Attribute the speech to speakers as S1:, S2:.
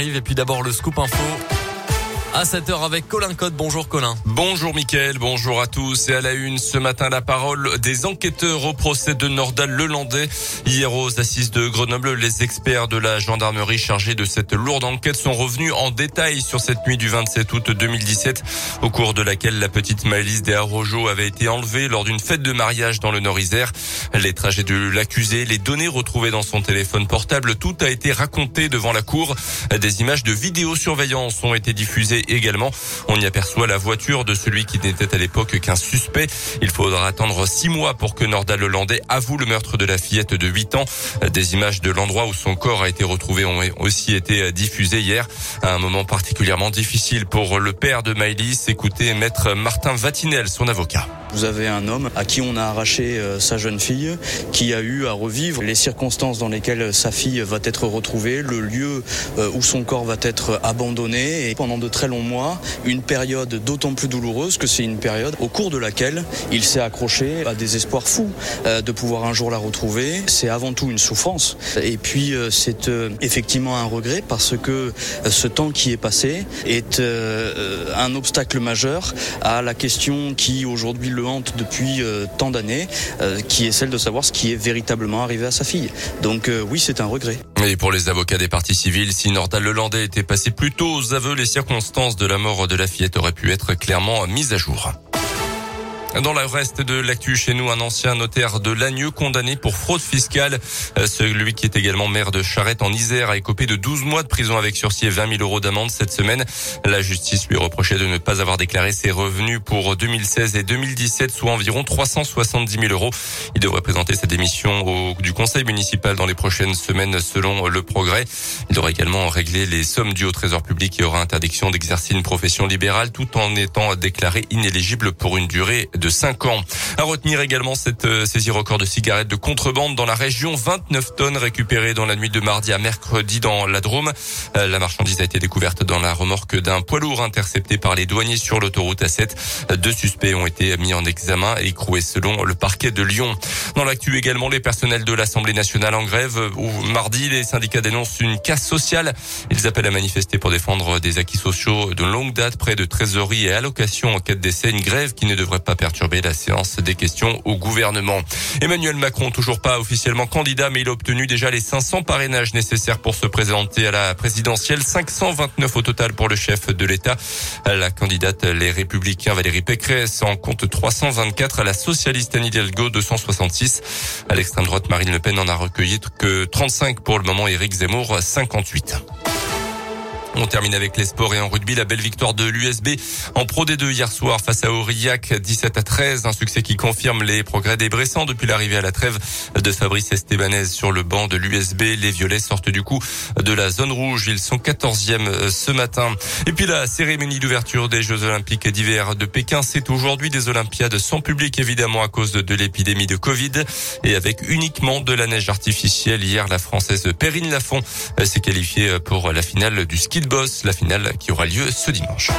S1: Et puis d'abord le scoop info à 7h avec Colin Code. Bonjour Colin.
S2: Bonjour Mickaël, bonjour à tous. Et à la une, ce matin, la parole des enquêteurs au procès de Nordal Lelandais. Hier aux assises de Grenoble, les experts de la gendarmerie chargés de cette lourde enquête sont revenus en détail sur cette nuit du 27 août 2017, au cours de laquelle la petite Maëlys des Arrojo avait été enlevée lors d'une fête de mariage dans le Nord-Isère. Les trajets de l'accusé, les données retrouvées dans son téléphone portable, tout a été raconté devant la cour. Des images de vidéosurveillance ont été diffusées également. On y aperçoit la voiture de celui qui n'était à l'époque qu'un suspect. Il faudra attendre six mois pour que Nordal Hollandais avoue le meurtre de la fillette de 8 ans. Des images de l'endroit où son corps a été retrouvé ont aussi été diffusées hier. À un moment particulièrement difficile pour le père de Maëlys. Écoutez maître Martin Vatinel, son avocat.
S3: Vous avez un homme à qui on a arraché euh, sa jeune fille, qui a eu à revivre les circonstances dans lesquelles sa fille va être retrouvée, le lieu euh, où son corps va être abandonné, et pendant de très longs mois, une période d'autant plus douloureuse que c'est une période au cours de laquelle il s'est accroché à des espoirs fous euh, de pouvoir un jour la retrouver. C'est avant tout une souffrance, et puis c'est effectivement un regret parce que ce temps qui est passé est un obstacle majeur à la question qui aujourd'hui le depuis euh, tant d'années, euh, qui est celle de savoir ce qui est véritablement arrivé à sa fille. Donc euh, oui, c'est un regret.
S2: Et pour les avocats des parties civiles, si Nordal Lelandais était passé plus tôt aux aveux, les circonstances de la mort de la fillette auraient pu être clairement mises à jour. Dans le reste de l'actu chez nous, un ancien notaire de Lagneux condamné pour fraude fiscale. Euh, celui qui est également maire de Charette en Isère a écopé de 12 mois de prison avec sursis et 20 000 euros d'amende cette semaine. La justice lui reprochait de ne pas avoir déclaré ses revenus pour 2016 et 2017, soit environ 370 000 euros. Il devrait présenter sa démission au, du conseil municipal dans les prochaines semaines selon le progrès. Il devrait également régler les sommes dues au trésor public et aura interdiction d'exercer une profession libérale tout en étant déclaré inéligible pour une durée de 5 ans. À retenir également cette euh, saisie record de cigarettes de contrebande dans la région. 29 tonnes récupérées dans la nuit de mardi à mercredi dans la Drôme. Euh, la marchandise a été découverte dans la remorque d'un poids lourd intercepté par les douaniers sur l'autoroute A7. Deux suspects ont été mis en examen et écroués selon le parquet de Lyon. Dans l'actu également, les personnels de l'Assemblée nationale en grève. Où mardi, les syndicats dénoncent une casse sociale. Ils appellent à manifester pour défendre des acquis sociaux de longue date près de trésorerie et allocations en quête d'essai. Une grève qui ne devrait pas perturber la séance des questions au gouvernement. Emmanuel Macron, toujours pas officiellement candidat, mais il a obtenu déjà les 500 parrainages nécessaires pour se présenter à la présidentielle. 529 au total pour le chef de l'État. La candidate Les Républicains Valérie Pécresse en compte 324. À la socialiste Anne Hidalgo 266. À l'extrême droite, Marine Le Pen en a recueilli que 35 pour le moment. Éric Zemmour 58. On termine avec les sports et en rugby, la belle victoire de l'USB en Pro D2 hier soir face à Aurillac, 17 à 13, un succès qui confirme les progrès des Bressans depuis l'arrivée à la trêve de Fabrice Estebanez sur le banc de l'USB. Les Violets sortent du coup de la zone rouge, ils sont 14e euh, ce matin. Et puis la cérémonie d'ouverture des Jeux Olympiques d'hiver de Pékin, c'est aujourd'hui des Olympiades sans public évidemment à cause de l'épidémie de Covid et avec uniquement de la neige artificielle. Hier, la Française Perrine Lafont euh, s'est qualifiée pour la finale du ski boss, la finale qui aura lieu ce dimanche.